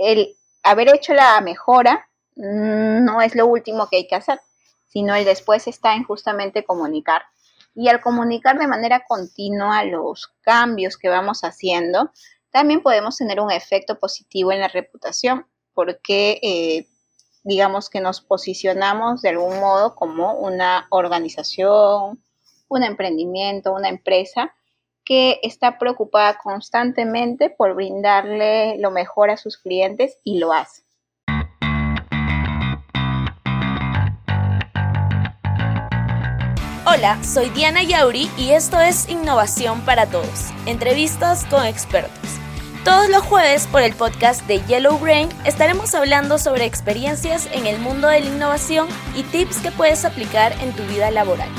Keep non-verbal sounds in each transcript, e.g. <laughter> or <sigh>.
el haber hecho la mejora no es lo último que hay que hacer, sino el después está en justamente comunicar. Y al comunicar de manera continua los cambios que vamos haciendo, también podemos tener un efecto positivo en la reputación, porque eh, digamos que nos posicionamos de algún modo como una organización, un emprendimiento, una empresa que está preocupada constantemente por brindarle lo mejor a sus clientes y lo hace. Hola, soy Diana Yauri y esto es Innovación para Todos, entrevistas con expertos. Todos los jueves por el podcast de Yellow Brain estaremos hablando sobre experiencias en el mundo de la innovación y tips que puedes aplicar en tu vida laboral.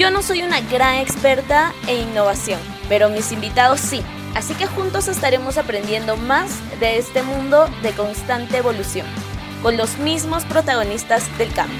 Yo no soy una gran experta en innovación, pero mis invitados sí, así que juntos estaremos aprendiendo más de este mundo de constante evolución, con los mismos protagonistas del cambio.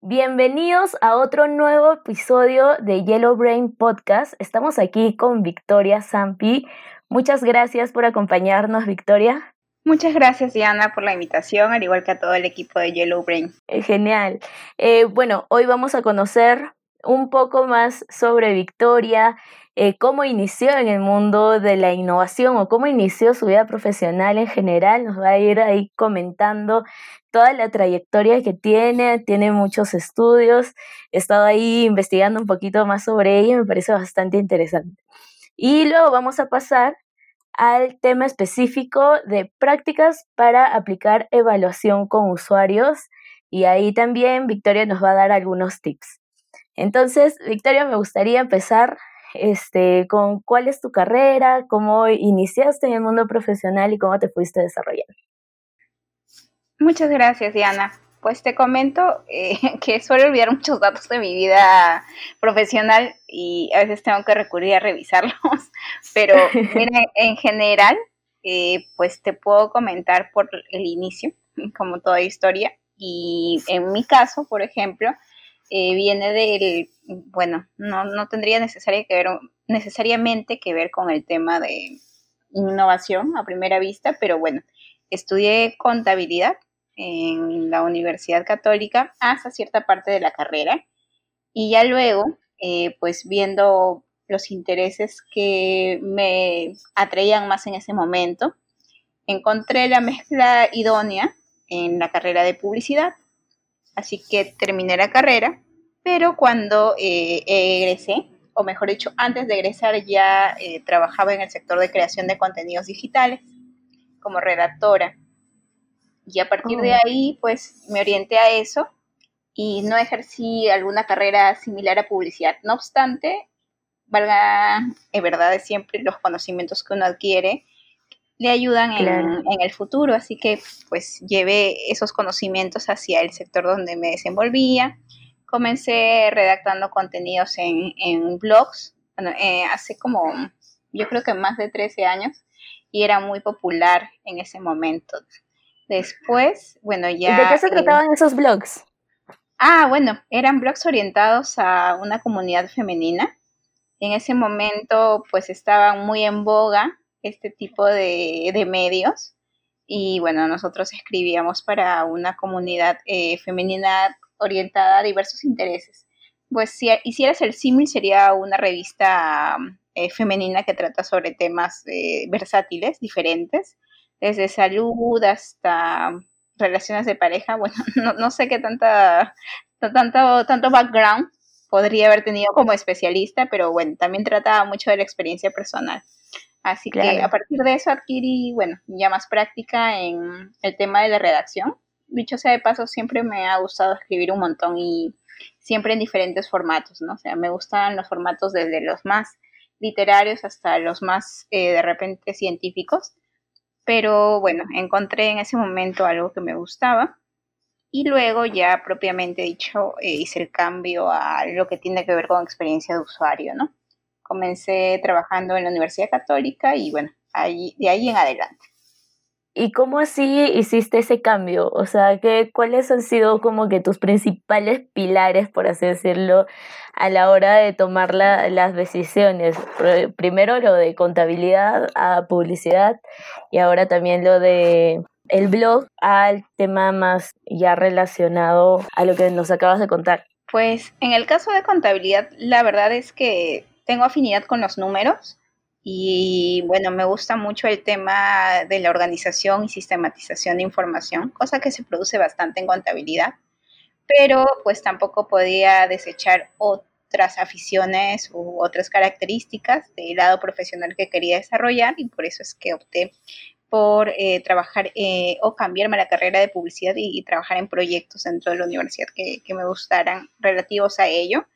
Bienvenidos a otro nuevo episodio de Yellow Brain Podcast. Estamos aquí con Victoria Zampi. Muchas gracias por acompañarnos, Victoria. Muchas gracias, Diana, por la invitación, al igual que a todo el equipo de Yellow Brain. Eh, genial. Eh, bueno, hoy vamos a conocer un poco más sobre Victoria, eh, cómo inició en el mundo de la innovación o cómo inició su vida profesional en general. Nos va a ir ahí comentando toda la trayectoria que tiene, tiene muchos estudios, he estado ahí investigando un poquito más sobre ella, me parece bastante interesante. Y luego vamos a pasar al tema específico de prácticas para aplicar evaluación con usuarios y ahí también Victoria nos va a dar algunos tips. Entonces, Victoria, me gustaría empezar este, con cuál es tu carrera, cómo iniciaste en el mundo profesional y cómo te fuiste desarrollando. Muchas gracias, Diana. Pues te comento eh, <laughs> que suelo olvidar muchos datos de mi vida profesional y a veces tengo que recurrir a revisarlos, <laughs> pero <laughs> en general, eh, pues te puedo comentar por el inicio, como toda historia, y en mi caso, por ejemplo, eh, viene del, bueno, no, no tendría necesaria que ver, necesariamente que ver con el tema de innovación a primera vista, pero bueno, estudié contabilidad en la Universidad Católica hasta cierta parte de la carrera y ya luego, eh, pues viendo los intereses que me atraían más en ese momento, encontré la mezcla idónea en la carrera de publicidad. Así que terminé la carrera, pero cuando eh, egresé, o mejor dicho, antes de egresar ya eh, trabajaba en el sector de creación de contenidos digitales como redactora. Y a partir de oh. ahí, pues me orienté a eso y no ejercí alguna carrera similar a publicidad. No obstante, valga en verdad siempre los conocimientos que uno adquiere le ayudan en, en, el futuro, así que pues llevé esos conocimientos hacia el sector donde me desenvolvía. Comencé redactando contenidos en, en blogs, bueno, eh, hace como, yo creo que más de 13 años, y era muy popular en ese momento. Después, bueno, ya... ¿De qué se trataban esos blogs? Ah, bueno, eran blogs orientados a una comunidad femenina. En ese momento, pues estaban muy en boga este tipo de, medios. Y bueno, nosotros escribíamos para una comunidad eh, femenina orientada a diversos intereses. Pues si hicieras el símil, sería una revista eh, femenina que trata sobre temas eh, versátiles, diferentes desde salud hasta relaciones de pareja. Bueno, <laughs> no, sé qué tanta, tanto, tanto background podría haber tenido como especialista, pero bueno, también trataba mucho de la experiencia personal. Así que a partir de eso adquirí, bueno, ya más práctica en el tema de la redacción. Dicho sea de paso, siempre me ha gustado escribir un montón y siempre en diferentes formatos, ¿no? O sea, me gustan los formatos desde los más literarios hasta los más eh, de repente científicos pero bueno, encontré en ese momento algo que me gustaba y luego ya propiamente dicho eh, hice el cambio a lo que tiene que ver con experiencia de usuario, ¿no? Comencé trabajando en la Universidad Católica y bueno, ahí, de ahí en adelante. ¿Y cómo así hiciste ese cambio? O sea, ¿qué, ¿cuáles han sido como que tus principales pilares, por así decirlo, a la hora de tomar las decisiones? Primero lo de contabilidad a publicidad y ahora también lo de el blog al tema más ya relacionado a lo que nos acabas de contar. Pues en el caso de contabilidad, la verdad es que tengo afinidad con los números y bueno, me gusta mucho el tema de la organización y sistematización de información, cosa que se produce bastante en contabilidad, pero pues tampoco podía desechar otras aficiones u otras características del lado profesional que quería desarrollar y por eso es que opté por eh, trabajar eh, o cambiarme la carrera de publicidad y, trabajar en proyectos dentro de la universidad que, que, me gustaran relativos a ello.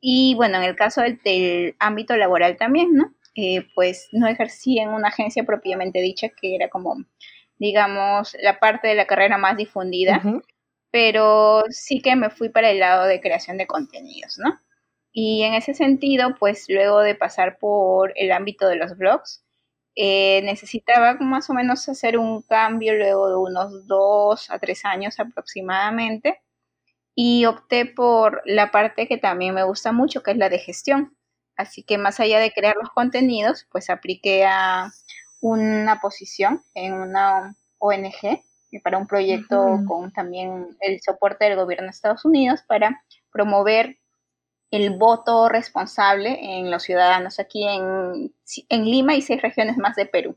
Y bueno, en el caso del, del ámbito laboral también, ¿no? Eh, pues no ejercí en una agencia propiamente dicha, que era como, digamos, la parte de la carrera más difundida, pero sí que me fui para el lado de creación de contenidos, ¿no? Y en ese sentido, pues luego de pasar por el ámbito de los blogs, eh, necesitaba más o menos hacer un cambio luego de unos dos a tres años aproximadamente y opté por la parte que también me gusta mucho, que es la de gestión. Así que más allá de crear los contenidos, pues apliqué a una posición en una ONG para un proyecto con también el soporte del gobierno de Estados Unidos para promover el voto responsable en los ciudadanos aquí en, en Lima y seis regiones más de Perú.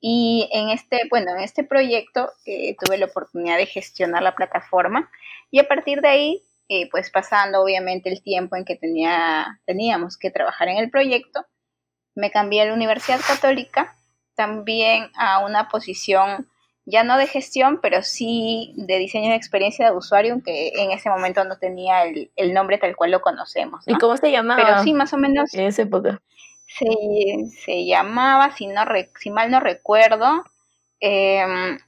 Y en este, bueno, en este proyecto eh, tuve la oportunidad de gestionar la plataforma y a partir de ahí eh, pues pasando obviamente el tiempo en que tenía, teníamos que trabajar en el proyecto, me cambié a la Universidad Católica, también a una posición ya no de gestión, pero sí de diseño de experiencia de usuario, aunque en ese momento no tenía el, nombre tal cual lo conocemos. ¿Y cómo se llamaba? Pero sí, más o menos. En esa época. Se, se llamaba, si, no si mal no recuerdo, eh,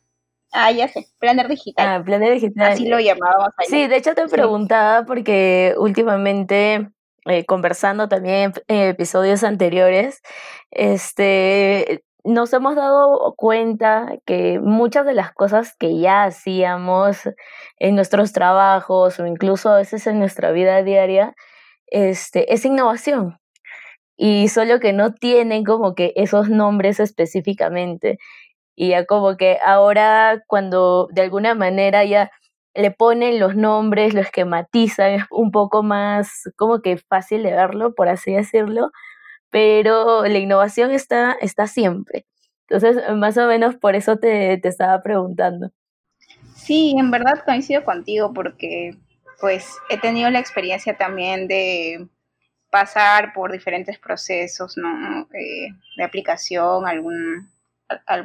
Ah, ya sé, Planner Digital. Ah, Planner Digital. Así lo llamábamos. Sí, de hecho te preguntaba porque últimamente, eh, conversando también en episodios anteriores, este, nos hemos dado cuenta que muchas de las cosas que ya hacíamos en nuestros trabajos o incluso a veces en nuestra vida diaria, este, es innovación. Y solo que no tienen como que esos nombres específicamente. Y ya como que ahora cuando de alguna manera ya le ponen los nombres, lo esquematizan, es un poco más como que fácil de verlo, por así decirlo, pero la innovación está, está siempre. Entonces, más o menos por eso te, te estaba preguntando. Sí, en verdad coincido contigo porque pues he tenido la experiencia también de pasar por diferentes procesos ¿no? Eh, de aplicación, algún,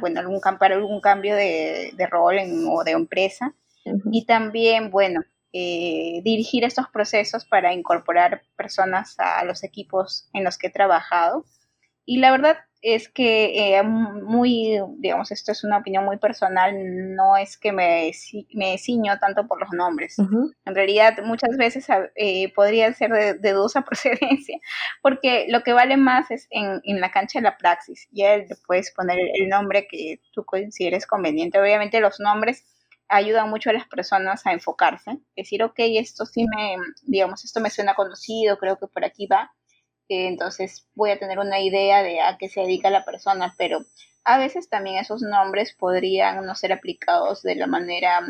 bueno, algún, algún cambio de, rol o de empresa. Y también, bueno, eh, dirigir estos procesos para incorporar personas a los equipos en los que he trabajado. Y la verdad es que eh, muy, digamos, esto es una opinión muy personal, no es que me, me ciño tanto por los nombres. En realidad, muchas veces eh, podría ser de, de, dudosa <laughs> procedencia, porque lo que vale más es en, en la cancha de la praxis. Ya le puedes poner el nombre que tú consideres conveniente. Obviamente los nombres ayudan mucho a las personas a enfocarse, decir, ok, esto sí me, digamos, esto me suena conocido, creo que por aquí va entonces voy a tener una idea de a qué se dedica la persona, pero a veces también esos nombres podrían no ser aplicados de la manera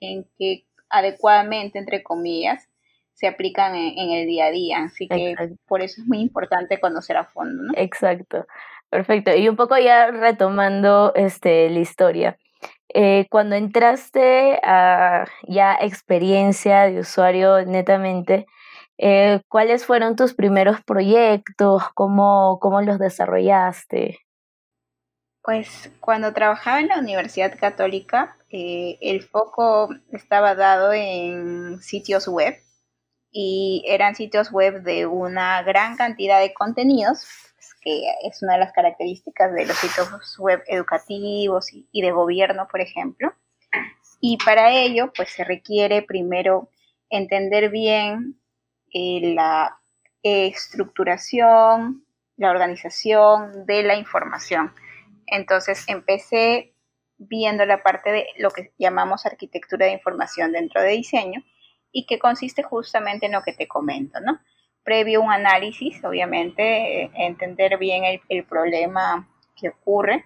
en que adecuadamente, entre comillas, se aplican en, el día a día. Así que por eso es muy importante conocer a fondo, ¿no? Exacto, perfecto. Y un poco ya retomando este, la historia. Eh, cuando entraste a ya experiencia de usuario netamente, eh, ¿Cuáles fueron tus primeros proyectos? ¿Cómo, ¿Cómo los desarrollaste? Pues cuando trabajaba en la Universidad Católica, eh, el foco estaba dado en sitios web y eran sitios web de una gran cantidad de contenidos, pues, que es una de las características de los sitios web educativos y de gobierno, por ejemplo. Y para ello, pues se requiere primero entender bien eh, la estructuración, la organización de la información. Entonces empecé viendo la parte de lo que llamamos arquitectura de información dentro de diseño y que consiste justamente en lo que te comento, ¿no? Previo un análisis, obviamente, eh, entender bien el, problema que ocurre,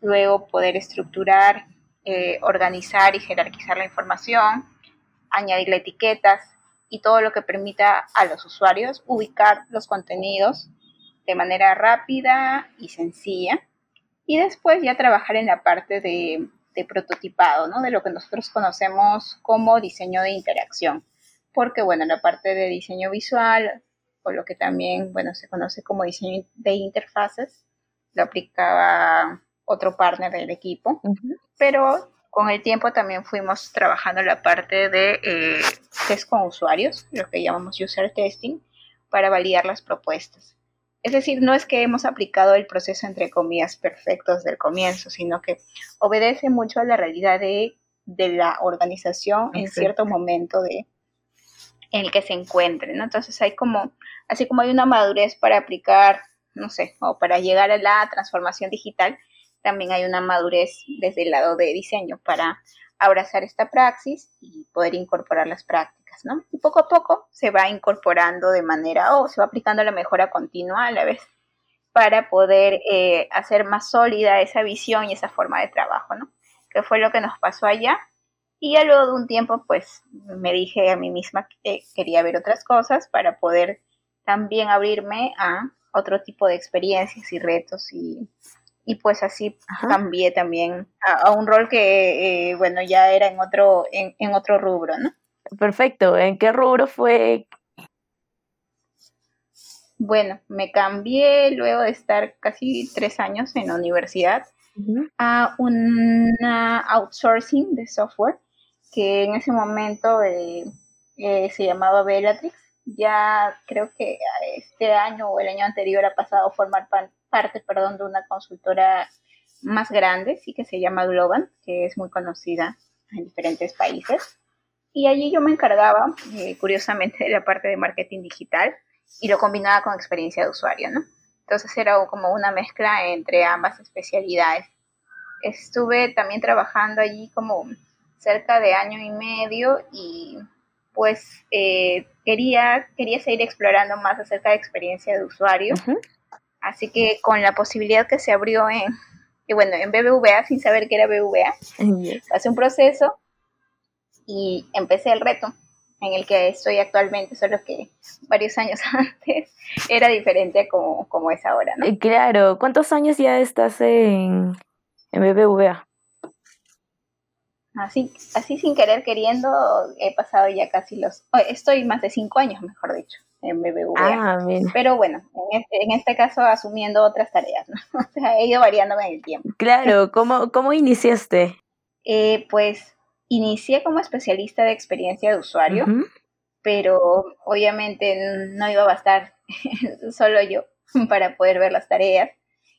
luego poder estructurar, eh, organizar y jerarquizar la información, añadirle etiquetas y todo lo que permita a los usuarios ubicar los contenidos de manera rápida y sencilla y después ya trabajar en la parte de, prototipado, ¿no? De lo que nosotros conocemos como diseño de interacción. Porque, bueno, la parte de diseño visual, o lo que también, bueno, se conoce como diseño de interfaces, lo aplicaba otro partner del equipo. Pero con el tiempo también fuimos trabajando la parte de eh, test con usuarios, lo que llamamos user testing, para validar las propuestas. Es decir, no es que hemos aplicado el proceso entre comillas perfectos del comienzo, sino que obedece mucho a la realidad de, la organización en cierto momento de, en el que se encuentre, ¿no? Entonces hay como, así como hay una madurez para aplicar, no sé, o para llegar a la transformación digital, también hay una madurez desde el lado de diseño para abrazar esta praxis y poder incorporar las prácticas. Y poco a poco se va incorporando de manera, o se va aplicando la mejora continua a la vez para poder eh, hacer más sólida esa visión y esa forma de trabajo, ¿no? Que fue lo que nos pasó allá. Y ya luego de un tiempo, pues me dije a mí misma que quería ver otras cosas para poder también abrirme a otro tipo de experiencias y retos y, pues así cambié también a, un rol que, eh, bueno, ya era en otro, en, en otro rubro, ¿no? Perfecto. ¿En qué rubro fue? Bueno, me cambié luego de estar casi tres años en la universidad a una outsourcing de software que en ese momento eh, eh, se llamaba Bellatrix. Ya creo que este año o el año anterior ha pasado a formar parte perdón, de una consultora más grande, sí que se llama Global, que es muy conocida en diferentes países. Y allí yo me encargaba, eh, curiosamente, de la parte de marketing digital y lo combinaba con experiencia de usuario, ¿no? Entonces era como una mezcla entre ambas especialidades. Estuve también trabajando allí como cerca de año y medio y pues eh, quería, quería seguir explorando más acerca de experiencia de usuario. Así que con la posibilidad que se abrió en, y bueno, en BBVA, sin saber que era BBVA, hace un proceso y empecé el reto en el que estoy actualmente, solo que varios años <laughs> antes era diferente como, como es ahora, ¿no? Eh, claro, ¿cuántos años ya estás en, en BBVA? Así, así sin querer queriendo, he pasado ya casi los, estoy más de cinco años, mejor dicho, en BBVA. Ah, Pero bueno, en este, en este caso asumiendo otras tareas, ¿no? <laughs> O sea, he ido variando en el tiempo. Claro, <laughs> ¿cómo, cómo iniciaste? Eh, pues Inicié como especialista de experiencia de usuario, pero obviamente no iba a bastar <laughs> solo yo para poder ver las tareas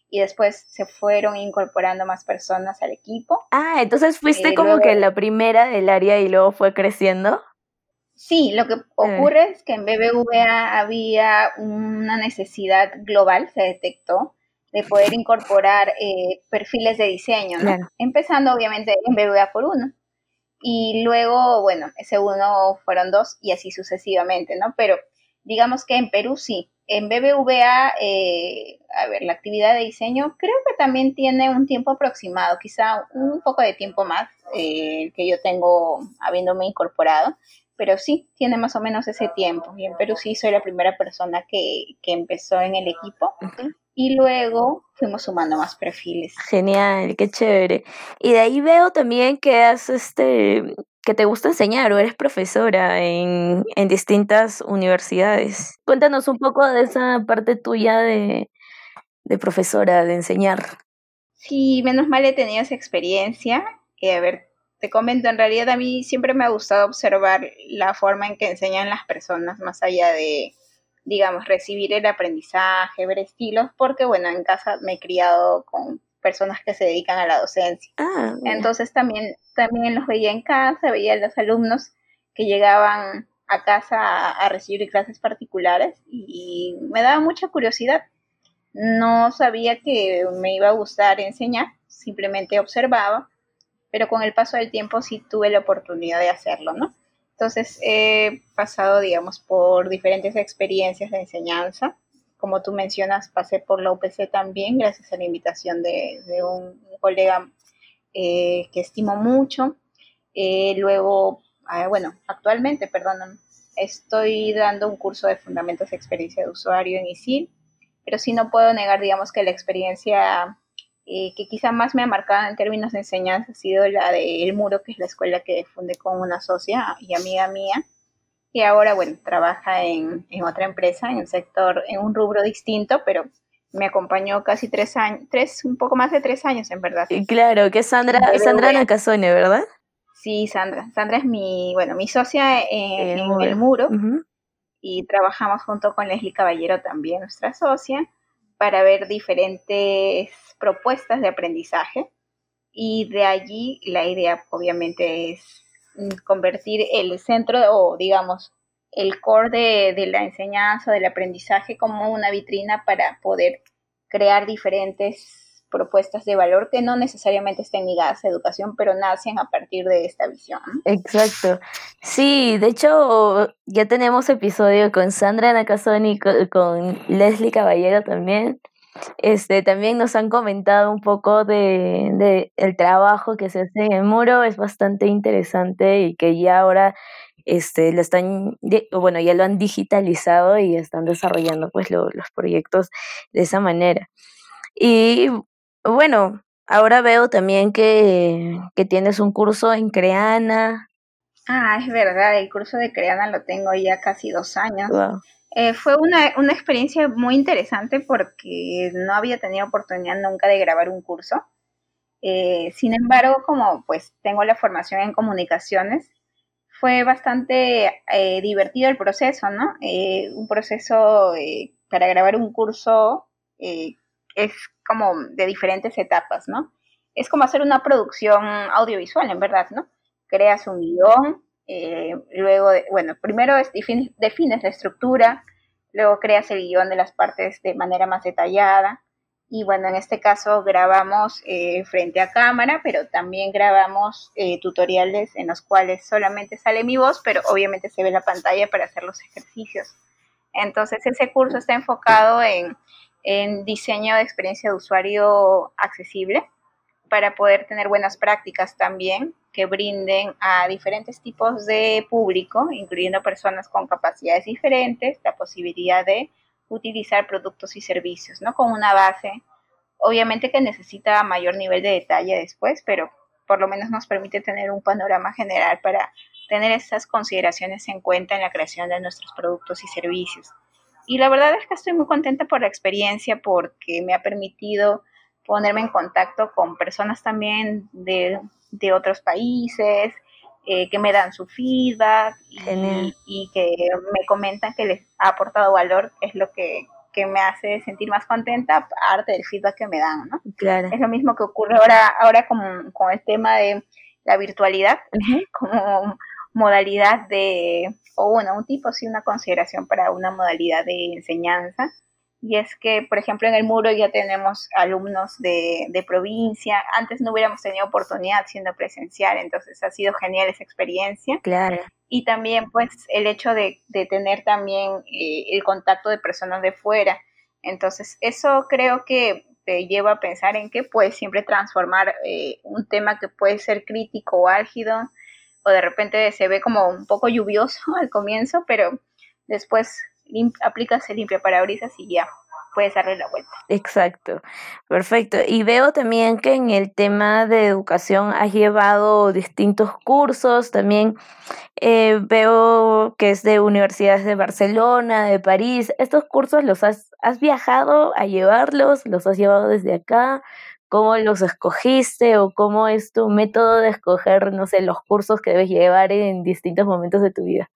y después se fueron incorporando más personas al equipo. Ah, entonces fuiste eh, como que la primera del área y luego fue creciendo. Sí, lo que eh. ocurre es que en BBVA había una necesidad global, se detectó, de poder incorporar eh, perfiles de diseño, ¿no? Empezando obviamente en BBVA por uno y luego, bueno, ese uno fueron dos y así sucesivamente, ¿no? Pero digamos que en Perú sí. En BBVA, eh, a ver, la actividad de diseño creo que también tiene un tiempo aproximado, quizá un poco de tiempo más eh, que yo tengo habiéndome incorporado, pero sí, tiene más o menos ese tiempo. Y en Perú sí soy la primera persona que, que empezó en el equipo y luego fuimos sumando más perfiles. Genial, qué chévere. Y de ahí veo también que has este que te gusta enseñar o eres profesora en, en distintas universidades. Cuéntanos un poco de esa parte tuya de, de profesora, de enseñar. Sí, menos mal he tenido esa experiencia. Y a ver, te comento, en realidad a mí siempre me ha gustado observar la forma en que enseñan las personas, más allá de, digamos, recibir el aprendizaje, ver estilos, porque bueno, en casa me he criado con personas que se dedican a la docencia. Ah, Entonces también, también los veía en casa, veía a los alumnos que llegaban a casa a, recibir clases particulares y me daba mucha curiosidad. No sabía que me iba a gustar enseñar, simplemente observaba, pero con el paso del tiempo sí tuve la oportunidad de hacerlo, ¿no? Entonces he pasado, digamos, por diferentes experiencias de enseñanza. Como tú mencionas, pasé por la UPC también, gracias a la invitación de, un, colega eh, que estimo mucho. Eh, luego, ah, bueno, actualmente, perdón, estoy dando un curso de Fundamentos de Experiencia de Usuario en ISIL pero sí no puedo negar, digamos, que la experiencia eh, que quizá más me ha marcado en términos de enseñanza ha sido la de El Muro, que es la escuela que fundé con una socia y amiga mía, que ahora, bueno, trabaja en, otra empresa, en el sector, en un rubro distinto, pero me acompañó casi tres años, tres, un poco más de tres años en verdad. Claro, que es Sandra, Sandra Nacasone, ¿verdad? Sí, Sandra. Sandra es mi, bueno, mi socia en, el muro y trabajamos junto con Leslie Caballero también, nuestra socia, para ver diferentes propuestas de aprendizaje y de allí la idea obviamente es convertir el centro o digamos el core de, la enseñanza, del aprendizaje como una vitrina para poder crear diferentes propuestas de valor que no necesariamente estén ligadas a educación, pero nacen a partir de esta visión. Exacto. Sí, de hecho, ya tenemos episodio con Sandra Nakazoni y con, Leslie Caballero también. Este, también nos han comentado un poco de, de, el trabajo que se hace en el muro, es bastante interesante y que ya ahora este, lo están, bueno, ya lo han digitalizado y están desarrollando pues los proyectos de esa manera. Y bueno, ahora veo también que, que tienes un curso en Creana. Ah, es verdad, el curso de Creana lo tengo ya casi dos años. Eh, fue una, una, experiencia muy interesante porque no había tenido oportunidad nunca de grabar un curso. Eh, sin embargo, como pues tengo la formación en comunicaciones, fue bastante eh, divertido el proceso, ¿no? un proceso para grabar un curso es como de diferentes etapas, ¿no? Es como hacer una producción audiovisual, en verdad, ¿no? Creas un guion, eh, luego, bueno, primero defines, la estructura, luego creas el guion de las partes de manera más detallada, y bueno, en este caso grabamos eh, frente a cámara, pero también grabamos eh, tutoriales en los cuales solamente sale mi voz, pero obviamente se ve la pantalla para hacer los ejercicios. Entonces ese curso está enfocado en en diseño de experiencia de usuario accesible para poder tener buenas prácticas también que brinden a diferentes tipos de público, incluyendo personas con capacidades diferentes, la posibilidad de utilizar productos y servicios, ¿no? Con una base, obviamente que necesita mayor nivel de detalle después, pero por lo menos nos permite tener un panorama general para tener esas consideraciones en cuenta en la creación de nuestros productos y servicios. Y la verdad es que estoy muy contenta por la experiencia porque me ha permitido ponerme en contacto con personas también de, otros países, eh, que me dan su feedback y, que me comentan que les ha aportado valor, es lo que, me hace sentir más contenta, aparte del feedback que me dan, ¿no? Claro. Es lo mismo que ocurre ahora, ahora con, con el tema de la virtualidad, <laughs> como modalidad de, o bueno, un tipo, sí, una consideración para una modalidad de enseñanza. Y es que, por ejemplo, en el muro ya tenemos alumnos de, de provincia. Antes no hubiéramos tenido oportunidad siendo presencial, entonces ha sido genial esa experiencia. Claro. Y también, pues, el hecho de, de tener también eh, el contacto de personas de fuera. Entonces, eso creo que te lleva a pensar en que puedes siempre transformar eh, un tema que puede ser crítico o álgido o de repente se ve como un poco lluvioso <laughs> al comienzo, pero después aplicas el limpia parabrisas y ya puedes darle la vuelta. Exacto, perfecto. Y veo también que en el tema de educación has llevado distintos cursos, también eh, veo que es de universidades de Barcelona, de París. ¿Estos cursos los has, has viajado a llevarlos? ¿Los has llevado desde acá? cómo los escogiste o cómo es tu método de escoger, no sé, los cursos que debes llevar en distintos momentos de tu vida.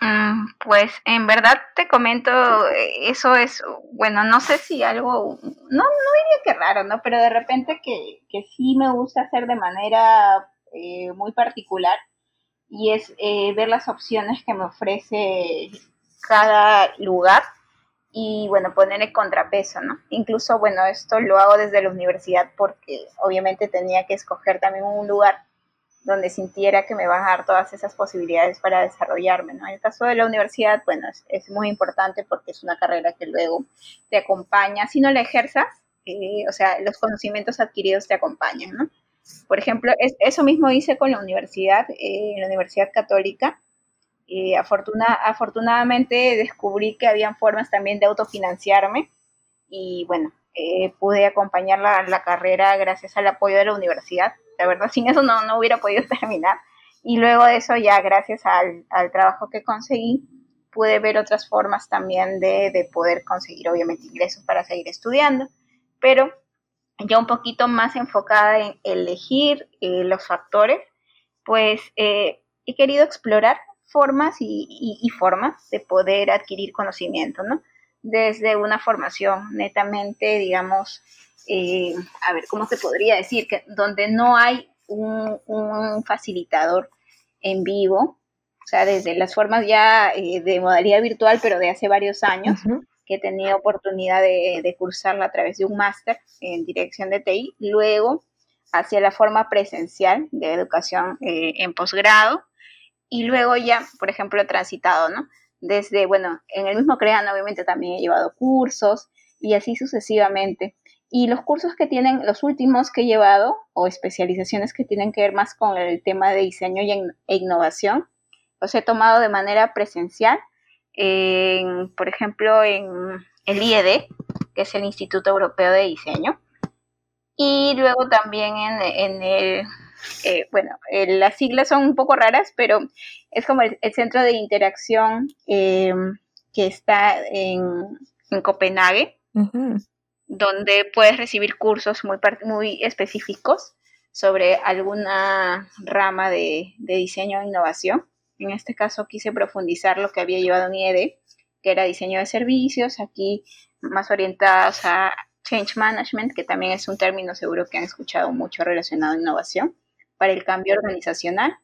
Mm, pues en verdad te comento, eh, eso es, bueno, no sé si algo, no, no diría que raro, ¿no? Pero de repente que, que sí me gusta hacer de manera eh, muy particular y es eh, ver las opciones que me ofrece cada lugar y bueno, poner el contrapeso, ¿no? Incluso, bueno, esto lo hago desde la universidad porque obviamente tenía que escoger también un lugar donde sintiera que me van a dar todas esas posibilidades para desarrollarme, ¿no? En el caso de la universidad, bueno, es, muy importante porque es una carrera que luego te acompaña, si no la ejerzas, eh, o sea, los conocimientos adquiridos te acompañan, ¿no? Por ejemplo, eso mismo hice con la universidad, eh, en la Universidad Católica, eh, afortunadamente descubrí que habían formas también de autofinanciarme y bueno, eh, pude acompañar la, la, carrera gracias al apoyo de la universidad. La verdad, <laughs> sin eso no, no hubiera podido terminar. Y luego de eso, ya gracias al, al trabajo que conseguí, pude ver otras formas también de, de, poder conseguir, obviamente, ingresos para seguir estudiando. Pero ya un poquito más enfocada en elegir eh, los factores, pues he querido explorar formas y, formas de poder adquirir conocimiento, ¿no? Desde una formación netamente, digamos, eh, a ver, ¿cómo se podría decir? Que donde no hay un, facilitador en vivo, o sea, desde las formas ya eh, de modalidad virtual, pero de hace varios años, que he tenido oportunidad de, cursarla a través de un máster en dirección de TI, luego hacia la forma presencial de educación eh, en posgrado, y luego ya, por ejemplo, he transitado, ¿no? Desde, bueno, en el mismo CREAN obviamente también he llevado cursos y así sucesivamente. Y los cursos que tienen, los últimos que he llevado, o especializaciones que tienen que ver más con el tema de diseño y e innovación, los he tomado de manera presencial, por ejemplo, en el IED, que es el Instituto Europeo de Diseño, y luego también en el eh, bueno, eh, las siglas son un poco raras, pero es como el, centro de interacción eh, que está en, Copenhague, donde puedes recibir cursos muy, muy específicos sobre alguna rama de, diseño e innovación. En este caso quise profundizar lo que había llevado en IED, que era diseño de servicios, aquí más orientados a change management, que también es un término seguro que han escuchado mucho relacionado a innovación para el cambio organizacional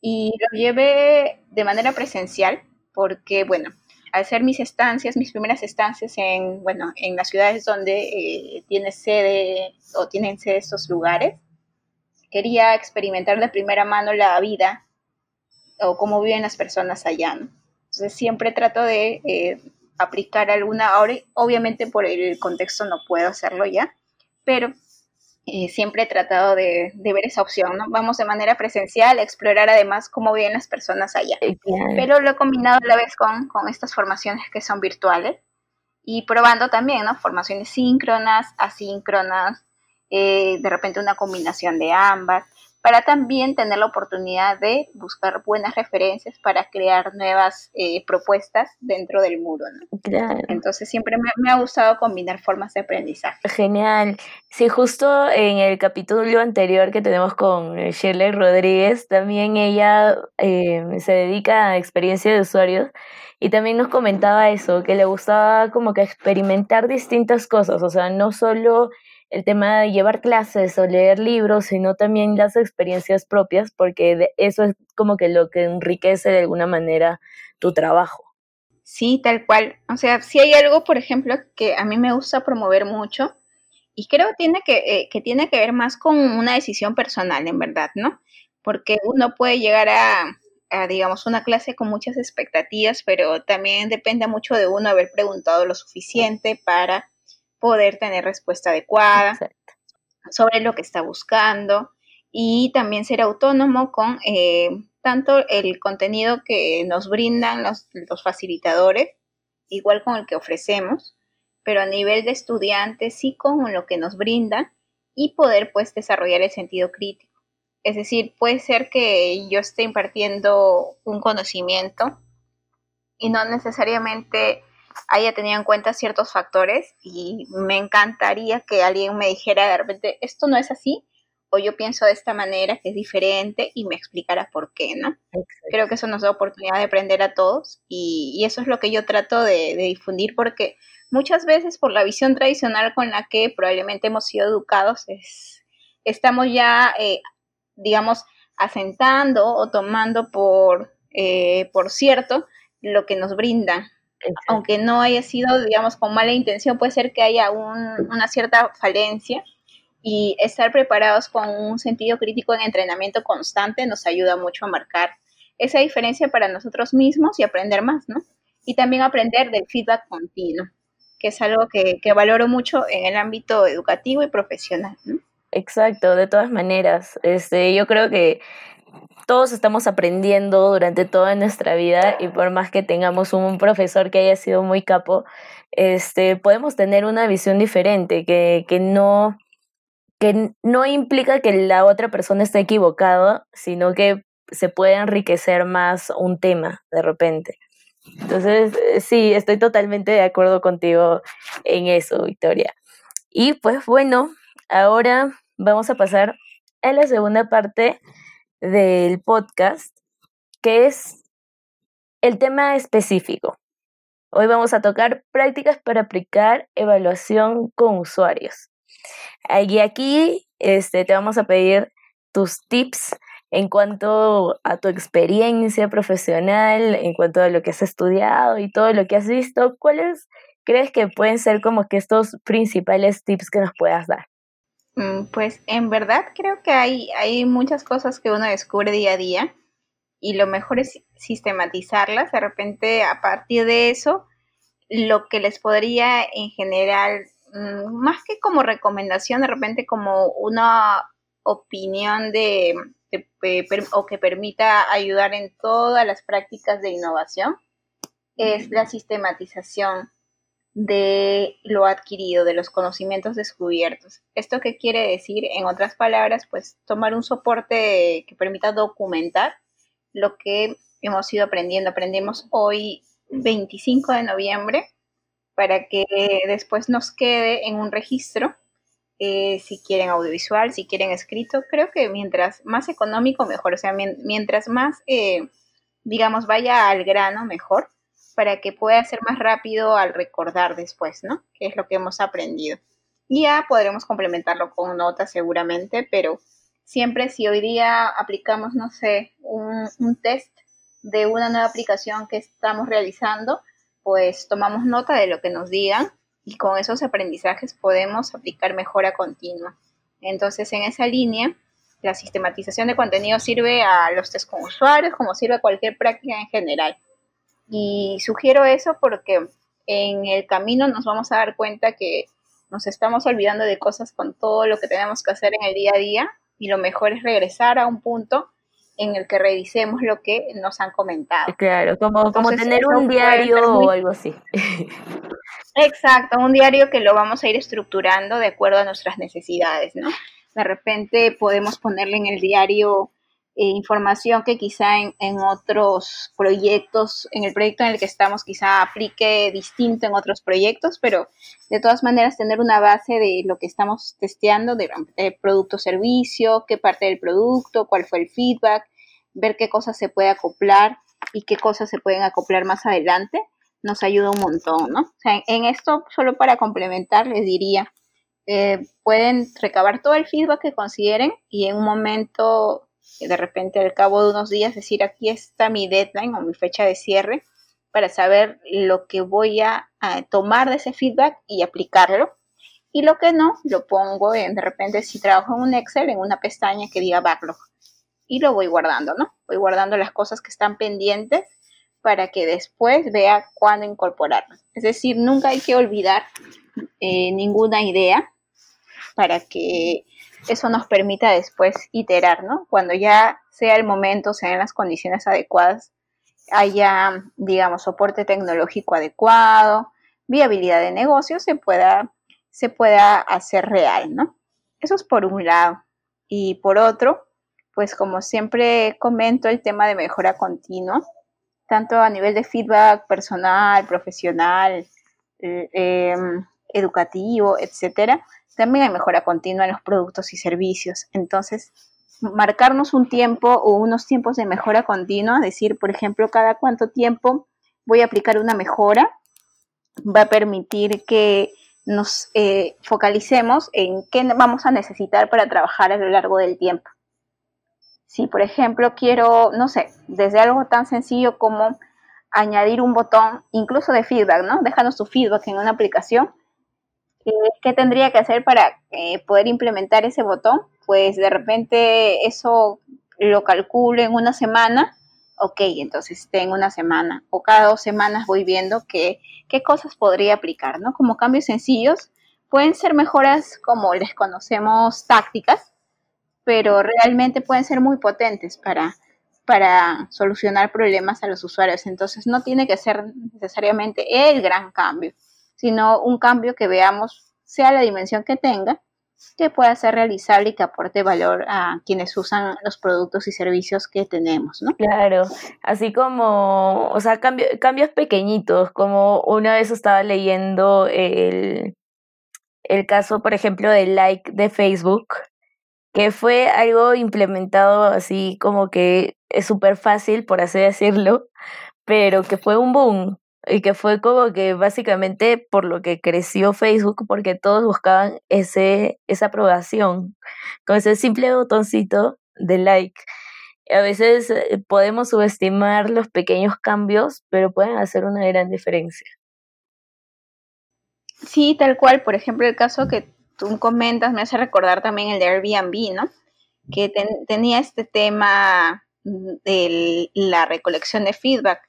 y lo llevé de manera presencial porque, bueno, al ser mis estancias, mis primeras estancias en, bueno, en las ciudades donde eh, tiene sede o tienen sede estos lugares, quería experimentar de primera mano la vida o cómo viven las personas allá. Entonces siempre trato de eh, aplicar alguna, ahora obviamente por el contexto no puedo hacerlo ya, pero eh, siempre he tratado de, ver esa opción, ¿no? Vamos de manera presencial a explorar además cómo viven las personas allá. Pero lo he combinado a la vez con, estas formaciones que son virtuales y probando también, ¿no? Formaciones síncronas, asíncronas, eh, de repente una combinación de ambas para también tener la oportunidad de buscar buenas referencias para crear nuevas eh, propuestas dentro del muro. Entonces siempre me, ha gustado combinar formas de aprendizaje. Genial. Sí, justo en el capítulo anterior que tenemos con eh, Shirley Rodríguez, también ella eh, se dedica a experiencia de usuarios y también nos comentaba eso, que le gustaba como que experimentar distintas cosas, o sea, no solo el tema de llevar clases o leer libros, sino también las experiencias propias, porque eso es como que lo que enriquece de alguna manera tu trabajo. Sí, tal cual. O sea, si hay algo, por ejemplo, que a mí me gusta promover mucho, y creo tiene que, eh, que tiene que ver más con una decisión personal, en verdad, ¿no? Porque uno puede llegar a, a, digamos, una clase con muchas expectativas, pero también depende mucho de uno haber preguntado lo suficiente para poder tener respuesta adecuada sobre lo que está buscando y también ser autónomo con eh, tanto el contenido que nos brindan los, los facilitadores, igual con el que ofrecemos, pero a nivel de estudiantes sí con lo que nos brindan y poder pues desarrollar el sentido crítico. Es decir, puede ser que yo esté impartiendo un conocimiento y no necesariamente haya tenido en cuenta ciertos factores y me encantaría que alguien me dijera de repente, esto no es así, o yo pienso de esta manera que es diferente y me explicara por qué, ¿no? Creo que eso nos da oportunidad de aprender a todos y, eso es lo que yo trato de, difundir porque muchas veces por la visión tradicional con la que probablemente hemos sido educados es, estamos ya, eh, digamos, asentando o tomando por, eh, por cierto lo que nos brinda aunque no haya sido, digamos, con mala intención, puede ser que haya una cierta falencia y estar preparados con un sentido crítico en entrenamiento constante nos ayuda mucho a marcar esa diferencia para nosotros mismos y aprender más, ¿no? Y también aprender del feedback continuo, que es algo que, que valoro mucho en el ámbito educativo y profesional, ¿no? Exacto, de todas maneras. Este, yo creo que todos estamos aprendiendo durante toda nuestra vida y por más que tengamos un profesor que haya sido muy capo, este, podemos tener una visión diferente, que, que no que no implica que la otra persona esté equivocada, sino que se puede enriquecer más un tema de repente. Entonces, eh, sí, estoy totalmente de acuerdo contigo en eso, Victoria. Y pues bueno, ahora vamos a pasar a la segunda parte del podcast, que es el tema específico. Hoy vamos a tocar prácticas para aplicar evaluación con usuarios. Y aquí este, te vamos a pedir tus tips en cuanto a tu experiencia profesional, en cuanto a lo que has estudiado y todo lo que has visto. ¿Cuáles crees que pueden ser como que estos principales tips que nos puedas dar? Mm, pues en verdad creo que hay, hay muchas cosas que uno descubre día a día y lo mejor es sistematizarlas. De repente, a partir de eso, lo que les podría en general, mm, más que como recomendación, de repente como una opinión de, o que permita ayudar en todas las prácticas de innovación, es la sistematización de lo adquirido, de los conocimientos descubiertos. ¿Esto qué quiere decir? En otras palabras, pues tomar un soporte que permita documentar lo que hemos ido aprendiendo. Aprendemos hoy 25 de noviembre para que después nos quede en un registro, eh, si quieren audiovisual, si quieren escrito. Creo que mientras más económico, mejor. O sea, mientras más, eh, digamos, vaya al grano, mejor para que pueda ser más rápido al recordar después, ¿no? Que es lo que hemos aprendido. Y ya podremos complementarlo con notas seguramente, pero siempre si hoy día aplicamos, no sé, un, test de una nueva aplicación que estamos realizando, pues tomamos nota de lo que nos digan y con esos aprendizajes podemos aplicar mejora continua. Entonces, en esa línea, la sistematización de contenido sirve a los test con usuarios como sirve a cualquier práctica en general. Y sugiero eso porque en el camino nos vamos a dar cuenta que nos estamos olvidando de cosas con todo lo que tenemos que hacer en el día a día y lo mejor es regresar a un punto en el que revisemos lo que nos han comentado. Claro, como, como tener un diario o algo así. <laughs> Exacto, un diario que lo vamos a ir estructurando de acuerdo a nuestras necesidades, ¿no? De repente podemos ponerle en el diario eh, información que quizá en, otros proyectos, en el proyecto en el que estamos, quizá aplique distinto en otros proyectos, pero de todas maneras tener una base de lo que estamos testeando, de, producto servicio, qué parte del producto, cuál fue el feedback, ver qué cosas se puede acoplar y qué cosas se pueden acoplar más adelante, nos ayuda un montón, ¿no? O sea, en, esto, solo para complementar, les diría, eh, pueden recabar todo el feedback que consideren y en un momento de repente al cabo de unos días decir aquí está mi deadline o mi fecha de cierre para saber lo que voy a, tomar de ese feedback y aplicarlo. Y lo que no, lo pongo en, de repente si trabajo en un Excel, en una pestaña que diga backlog. Y lo voy guardando, ¿no? Voy guardando las cosas que están pendientes para que después vea cuándo incorporarlas. Es decir, nunca hay que olvidar eh, ninguna idea para que eso nos permita después iterar, ¿no? Cuando ya sea el momento, sean las condiciones adecuadas, haya, digamos, soporte tecnológico adecuado, viabilidad de negocio, se pueda, se pueda hacer real, ¿no? Eso es por un lado. Y por otro, pues como siempre comento el tema de mejora continua, tanto a nivel de feedback personal, profesional, eh, em, educativo, etcétera, también hay mejora continua en los productos y servicios. Entonces, marcarnos un tiempo o unos tiempos de mejora continua, decir, por ejemplo, cada cuánto tiempo voy a aplicar una mejora, va a permitir que nos eh, focalicemos en qué vamos a necesitar para trabajar a lo largo del tiempo. Si, por ejemplo, quiero, no sé, desde algo tan sencillo como añadir un botón, incluso de feedback, ¿no? Déjanos tu feedback en una aplicación. ¿Qué tendría que hacer para eh, poder implementar ese botón? Pues de repente eso lo calculo en una semana. Ok, entonces tengo una semana o cada dos semanas voy viendo qué, qué cosas podría aplicar, ¿no? Como cambios sencillos, pueden ser mejoras como les conocemos tácticas, pero realmente pueden ser muy potentes para, para solucionar problemas a los usuarios. Entonces no tiene que ser necesariamente el gran cambio, sino un cambio que veamos, sea la dimensión que tenga, que pueda ser realizable y que aporte valor a quienes usan los productos y servicios que tenemos, ¿no? Claro, así como, o sea, cambios pequeñitos, como una vez estaba leyendo el, el caso, por ejemplo, del like de Facebook, que fue algo implementado así como que es súper fácil, por así decirlo, pero que fue un boom y que fue como que básicamente por lo que creció Facebook, porque todos buscaban ese, esa aprobación con ese simple botoncito de like. A veces eh, podemos subestimar los pequeños cambios, pero pueden hacer una gran diferencia. Sí, tal cual. Por ejemplo, el caso que tú comentas me hace recordar también el de Airbnb, ¿no? Que tenía este tema de la recolección de feedback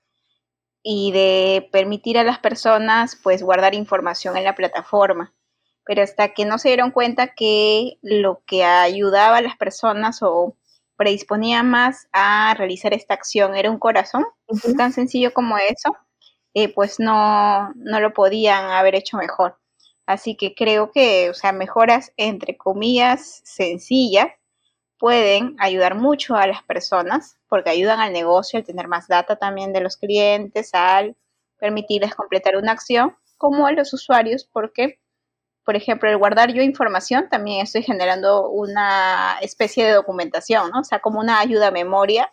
y de permitir a las personas pues guardar información en la plataforma. Pero hasta que no se dieron cuenta que lo que ayudaba a las personas o predisponía más a realizar esta acción era un corazón, tan sencillo como eso, eh, pues no, no lo podían haber hecho mejor. Así que creo que, o sea, mejoras entre comillas sencillas pueden ayudar mucho a las personas porque ayudan al negocio al tener más data también de los clientes, al permitirles completar una acción, como a los usuarios porque, por ejemplo, el guardar yo información también estoy generando una especie de documentación, ¿no? O sea, como una ayuda a memoria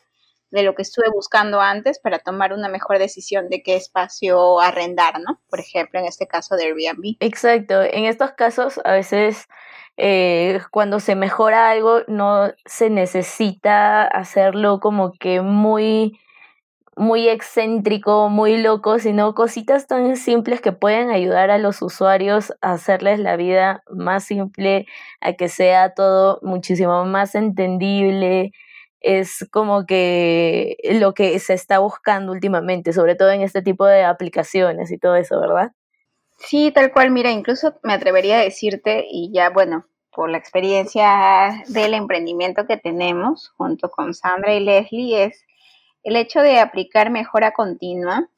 de lo que estuve buscando antes para tomar una mejor decisión de qué espacio arrendar, ¿no? Por ejemplo, en este caso de Airbnb. Exacto. En estos casos, a veces eh, cuando se mejora algo, no se necesita hacerlo como que muy muy excéntrico, muy loco, sino cositas tan simples que pueden ayudar a los usuarios a hacerles la vida más simple, a que sea todo muchísimo más entendible, es como que lo que se está buscando últimamente, sobre todo en este tipo de aplicaciones y todo eso, ¿verdad? Sí, tal cual, mira, incluso me atrevería a decirte, y ya bueno, por la experiencia del emprendimiento que tenemos junto con Sandra y Leslie, es el hecho de aplicar mejora continua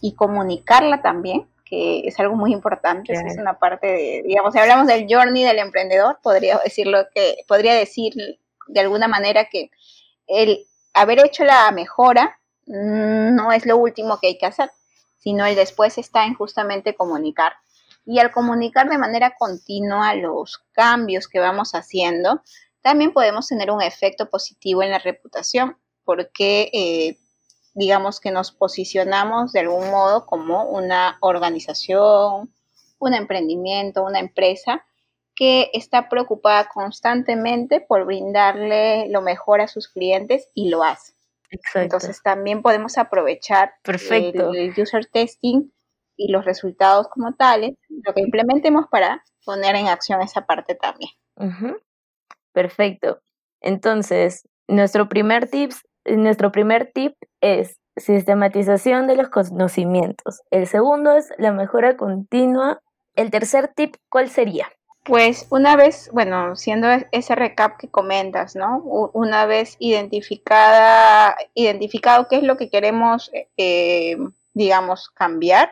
y comunicarla también, que es algo muy importante, es una parte de, digamos, si hablamos del journey del emprendedor, podría decirlo que, podría decir de alguna manera que el haber hecho la mejora mm, no es lo último que hay que hacer, sino el después está en justamente comunicar. Y al comunicar de manera continua los cambios que vamos haciendo, también podemos tener un efecto positivo en la reputación, porque eh, digamos que nos posicionamos de algún modo como una organización, un emprendimiento, una empresa que está preocupada constantemente por brindarle lo mejor a sus clientes y lo hace. Entonces también podemos aprovechar El, user testing y los resultados como tales, lo que implementemos para poner en acción esa parte también. Perfecto. Entonces, nuestro primer tips, nuestro primer tip es sistematización de los conocimientos. El segundo es la mejora continua. El tercer tip, ¿cuál sería? Pues una vez, bueno, siendo e-, ese recap que comentas, ¿no? Una vez identificada, identificado qué es lo que queremos, eh, digamos, cambiar,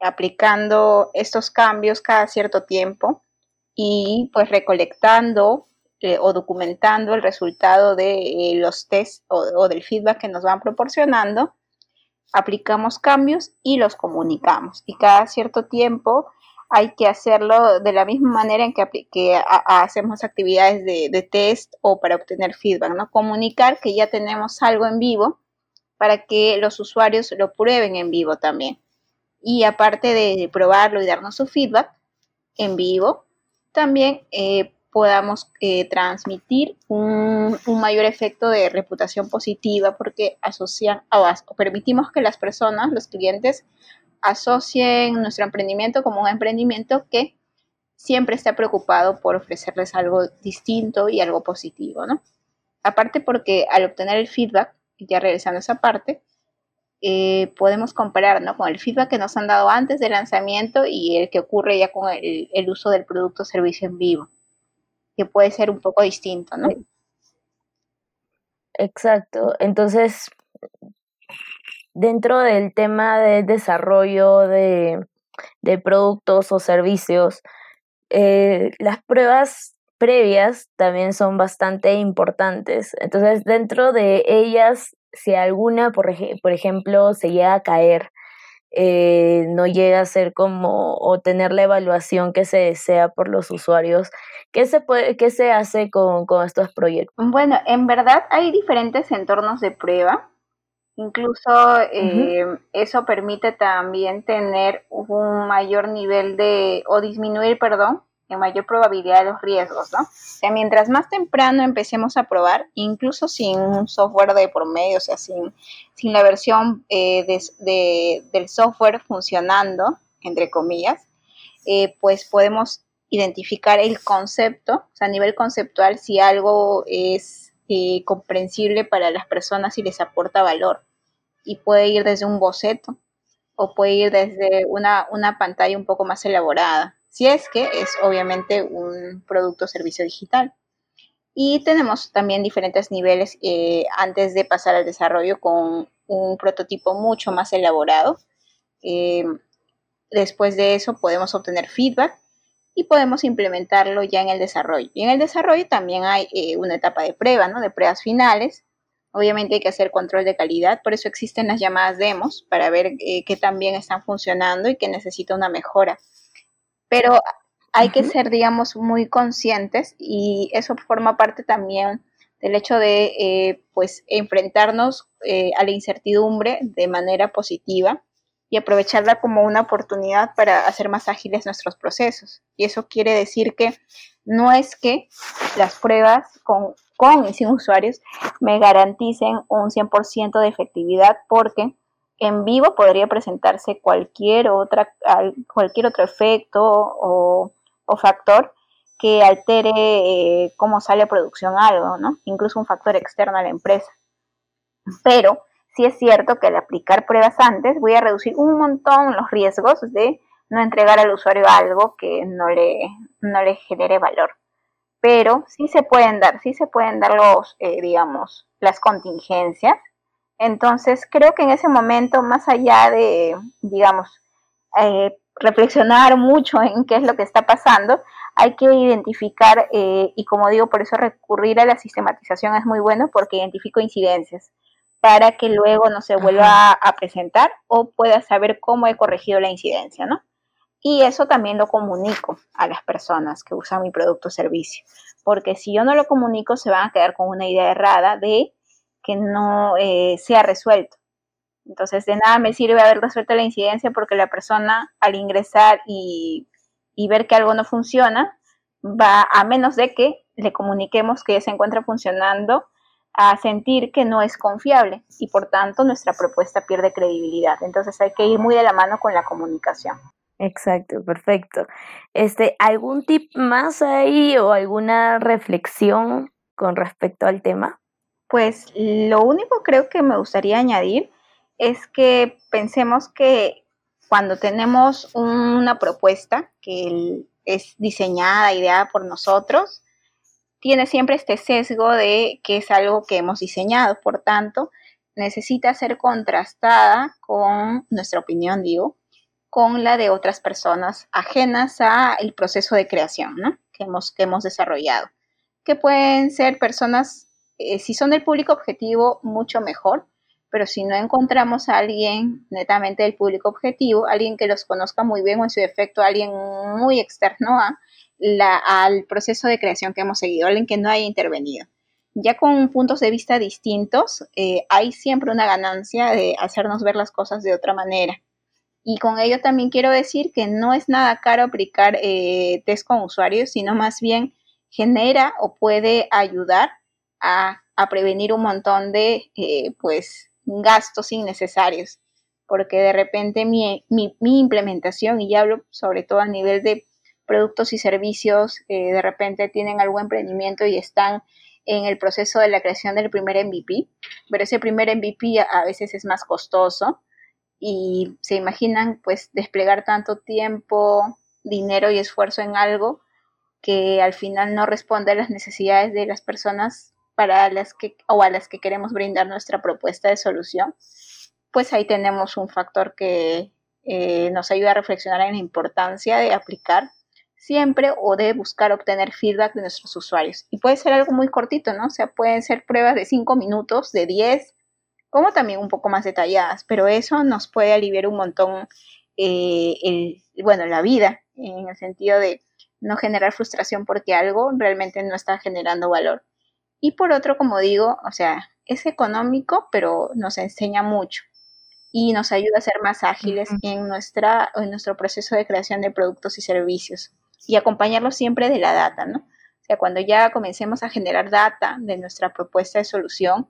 aplicando estos cambios cada cierto tiempo y pues recolectando eh, o documentando el resultado de eh, los tests o, o del feedback que nos van proporcionando, aplicamos cambios y los comunicamos. Y cada cierto tiempo hay que hacerlo de la misma manera en que, hacemos actividades de, test o para obtener feedback, ¿no? Comunicar que ya tenemos algo en vivo para que los usuarios lo prueben en vivo también. Y aparte de probarlo y darnos su feedback en vivo, también eh, podamos eh, transmitir un, mayor efecto de reputación positiva porque asocian o permitimos que las personas, los clientes, asocien nuestro emprendimiento como un emprendimiento que siempre está preocupado por ofrecerles algo distinto y algo positivo, ¿no? Aparte porque al obtener el feedback, ya regresando a esa parte, eh, podemos comparar ¿no? con el feedback que nos han dado antes del lanzamiento y el que ocurre ya con el, el uso del producto o servicio en vivo que puede ser un poco distinto, ¿no? Exacto. Entonces, dentro del tema de desarrollo de, productos o servicios, eh, las pruebas previas también son bastante importantes. Entonces, dentro de ellas, si alguna, por, ejemplo, se llega a caer, eh, no llega a ser como o tener la evaluación que se desea por los usuarios. ¿Qué se, qué se hace con, estos proyectos? Bueno, en verdad hay diferentes entornos de prueba. Incluso eh, eso permite también tener un mayor nivel de, o disminuir, perdón, en mayor probabilidad de los riesgos, ¿no? O sea, mientras más temprano empecemos a probar, incluso sin un software de por medio, o sea, sin, sin la versión eh, del software funcionando, entre comillas, eh, pues podemos identificar el concepto, o sea, a nivel conceptual, si algo es eh, comprensible para las personas y les aporta valor. Y puede ir desde un boceto o puede ir desde una, una pantalla un poco más elaborada si es que es obviamente un producto o servicio digital. Y tenemos también diferentes niveles eh, antes de pasar al desarrollo con un prototipo mucho más elaborado. Eh, después de eso podemos obtener feedback y podemos implementarlo ya en el desarrollo. Y en el desarrollo también hay eh, una etapa de prueba, ¿no? De pruebas finales. Obviamente hay que hacer control de calidad, por eso existen las llamadas demos para ver qué tan bien están funcionando y qué necesita una mejora pero hay que ser, digamos, muy conscientes y eso forma parte también del hecho de, eh, pues, enfrentarnos eh, a la incertidumbre de manera positiva y aprovecharla como una oportunidad para hacer más ágiles nuestros procesos. Y eso quiere decir que no es que las pruebas con, con y sin usuarios me garanticen un 100% de efectividad porque en vivo podría presentarse cualquier, otra, cualquier otro efecto o, factor que altere eh, cómo sale a producción algo, ¿no? Incluso un factor externo a la empresa. Pero sí es cierto que al aplicar pruebas antes voy a reducir un montón los riesgos de no entregar al usuario algo que no le, no le genere valor. Pero sí se pueden dar, sí se pueden dar los, eh, digamos, las contingencias entonces, creo que en ese momento, más allá de, digamos, eh, reflexionar mucho <laughs> en qué es lo que está pasando, hay que identificar, eh, y como digo, por eso recurrir a la sistematización es muy bueno porque identifico incidencias para que luego no se vuelva a, presentar o pueda saber cómo he corregido la incidencia, ¿no? Y eso también lo comunico a las personas que usan mi producto o servicio, porque si yo no lo comunico se van a quedar con una idea errada de que no eh, sea resuelto. Entonces, de nada me sirve haber resuelto la incidencia porque la persona al ingresar y, ver que algo no funciona, va a menos de que le comuniquemos que ya se encuentra funcionando, a sentir que no es confiable y por tanto nuestra propuesta pierde credibilidad. Entonces hay que ir muy de la mano con la comunicación. Exacto, perfecto. Este, ¿algún tip más ahí o alguna reflexión con respecto al tema? Pues lo único creo que me gustaría añadir es que pensemos que cuando tenemos una propuesta que es diseñada, ideada por nosotros, tiene siempre este sesgo de que es algo que hemos diseñado, por tanto, necesita ser contrastada con nuestra opinión, digo, con la de otras personas ajenas al proceso de creación que, hemos, que hemos desarrollado, que pueden ser personas eh, si son del público objetivo, mucho mejor, pero si no encontramos a alguien netamente del público objetivo, alguien que los conozca muy bien o en su defecto alguien muy externo a al proceso de creación que hemos seguido, alguien que no haya intervenido. Ya con puntos de vista distintos, eh, hay siempre una ganancia de hacernos ver las cosas de otra manera. Y con ello también quiero decir que no es nada caro aplicar eh, test con usuarios, sino más bien genera o puede ayudar a, prevenir un montón de eh, pues gastos innecesarios. Porque de repente mi, implementación, y ya hablo sobre todo a nivel de productos y servicios, eh, de repente tienen algún emprendimiento y están en el proceso de la creación del primer MVP, pero ese primer MVP a, veces es más costoso y se imaginan pues desplegar tanto tiempo, dinero y esfuerzo en algo que al final no responde a las necesidades de las personas para las que o a las que queremos brindar nuestra propuesta de solución pues ahí tenemos un factor que eh, nos ayuda a reflexionar en la importancia de aplicar siempre o de buscar obtener feedback de nuestros usuarios. Y puede ser algo muy cortito, ¿no? O sea, pueden ser pruebas de 5 minutos, de 10, como también un poco más detalladas, pero eso nos puede aliviar un montón, eh, el, bueno, la vida, en el sentido de no generar frustración porque algo realmente no está generando valor. Y por otro, como digo, o sea, es económico, pero nos enseña mucho y nos ayuda a ser más ágiles en, nuestra, en nuestro proceso de creación de productos y servicios y acompañarlo siempre de la data, ¿no? O sea, cuando ya comencemos a generar data de nuestra propuesta de solución,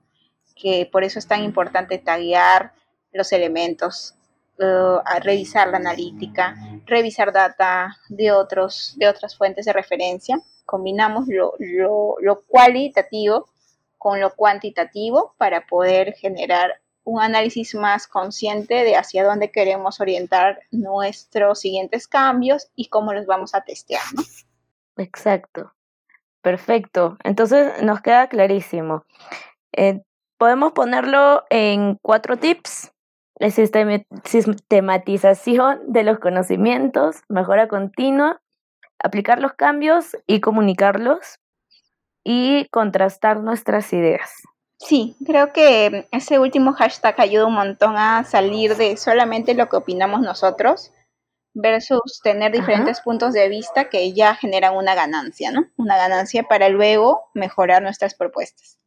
que por eso es tan importante taguear los elementos, uh, revisar la analítica, revisar data de, otros, de otras fuentes de referencia, combinamos lo, lo, lo cualitativo con lo cuantitativo para poder generar un análisis más consciente de hacia dónde queremos orientar nuestros siguientes cambios y cómo los vamos a testear, ¿no? Exacto. Perfecto. Entonces nos queda clarísimo. Eh, podemos ponerlo en cuatro tips. La sistematización de los conocimientos, mejora continua, aplicar los cambios y comunicarlos y contrastar nuestras ideas. Sí, creo que ese último hashtag ayuda un montón a salir de solamente lo que opinamos nosotros versus tener diferentes puntos de vista que ya generan una ganancia, ¿no? Una ganancia para luego mejorar nuestras propuestas.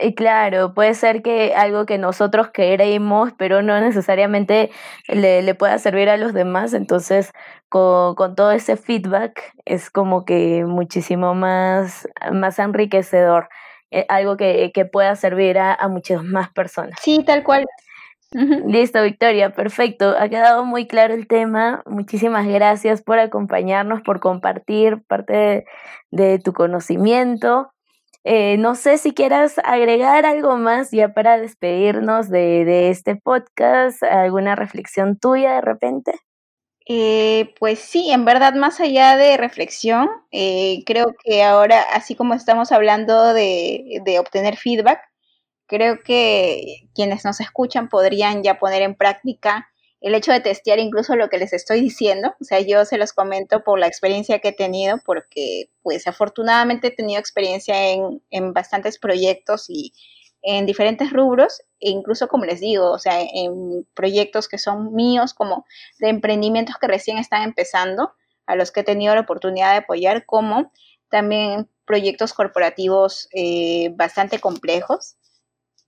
Y claro, puede ser que algo que nosotros queremos, pero no necesariamente le, le pueda servir a los demás, entonces con, con, todo ese feedback es como que muchísimo más, más enriquecedor. Eh, algo que, que, pueda servir a, a, muchas más personas. Sí, tal cual. Listo, Victoria, perfecto. Ha quedado muy claro el tema. Muchísimas gracias por acompañarnos, por compartir parte de, tu conocimiento. Eh, no sé si quieras agregar algo más ya para despedirnos de, de este podcast, alguna reflexión tuya de repente. Eh, pues sí, en verdad, más allá de reflexión, eh, creo que ahora, así como estamos hablando de, de, obtener feedback, creo que quienes nos escuchan podrían ya poner en práctica el hecho de testear incluso lo que les estoy diciendo. O sea, yo se los comento por la experiencia que he tenido, porque pues afortunadamente he tenido experiencia en, en bastantes proyectos y en diferentes rubros, e incluso como les digo, o sea, en proyectos que son míos, como de emprendimientos que recién están empezando, a los que he tenido la oportunidad de apoyar, como también proyectos corporativos eh, bastante complejos.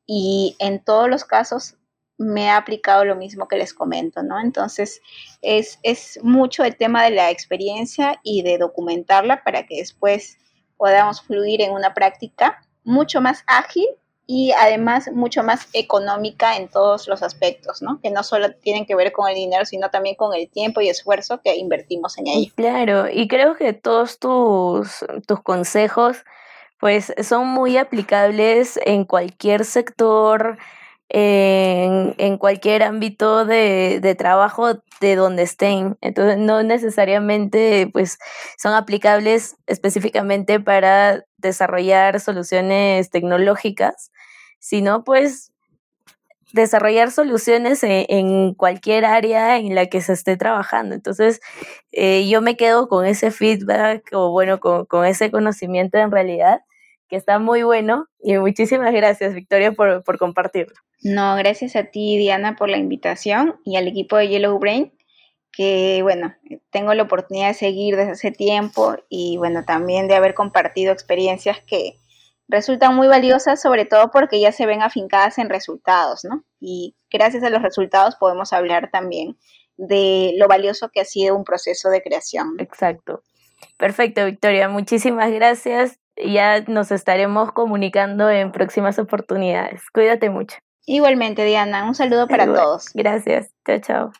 Y en todos los casos me ha aplicado lo mismo que les comento, ¿no? Entonces, es, es mucho el tema de la experiencia y de documentarla para que después podamos fluir en una práctica mucho más ágil y además mucho más económica en todos los aspectos, ¿no? Que no solo tienen que ver con el dinero, sino también con el tiempo y esfuerzo que invertimos en ello. Claro, y creo que todos tus, tus consejos pues son muy aplicables en cualquier sector, en, en cualquier ámbito de, de, trabajo de donde estén. Entonces, no necesariamente pues, son aplicables específicamente para desarrollar soluciones tecnológicas, sino pues desarrollar soluciones en, cualquier área en la que se esté trabajando. Entonces, eh, yo me quedo con ese feedback o bueno, con, con ese conocimiento en realidad que está muy bueno y muchísimas gracias Victoria por, por compartirlo. No, gracias a ti Diana por la invitación y al equipo de Yellow Brain que bueno, tengo la oportunidad de seguir desde hace tiempo y bueno, también de haber compartido experiencias que resultan muy valiosas, sobre todo porque ya se ven afincadas en resultados, ¿no? Y gracias a los resultados podemos hablar también de lo valioso que ha sido un proceso de creación. Exacto. Perfecto, Victoria. Muchísimas gracias. Ya nos estaremos comunicando en próximas oportunidades. Cuídate mucho. Igualmente, Diana. Un saludo para todos. Gracias. Chao, chao.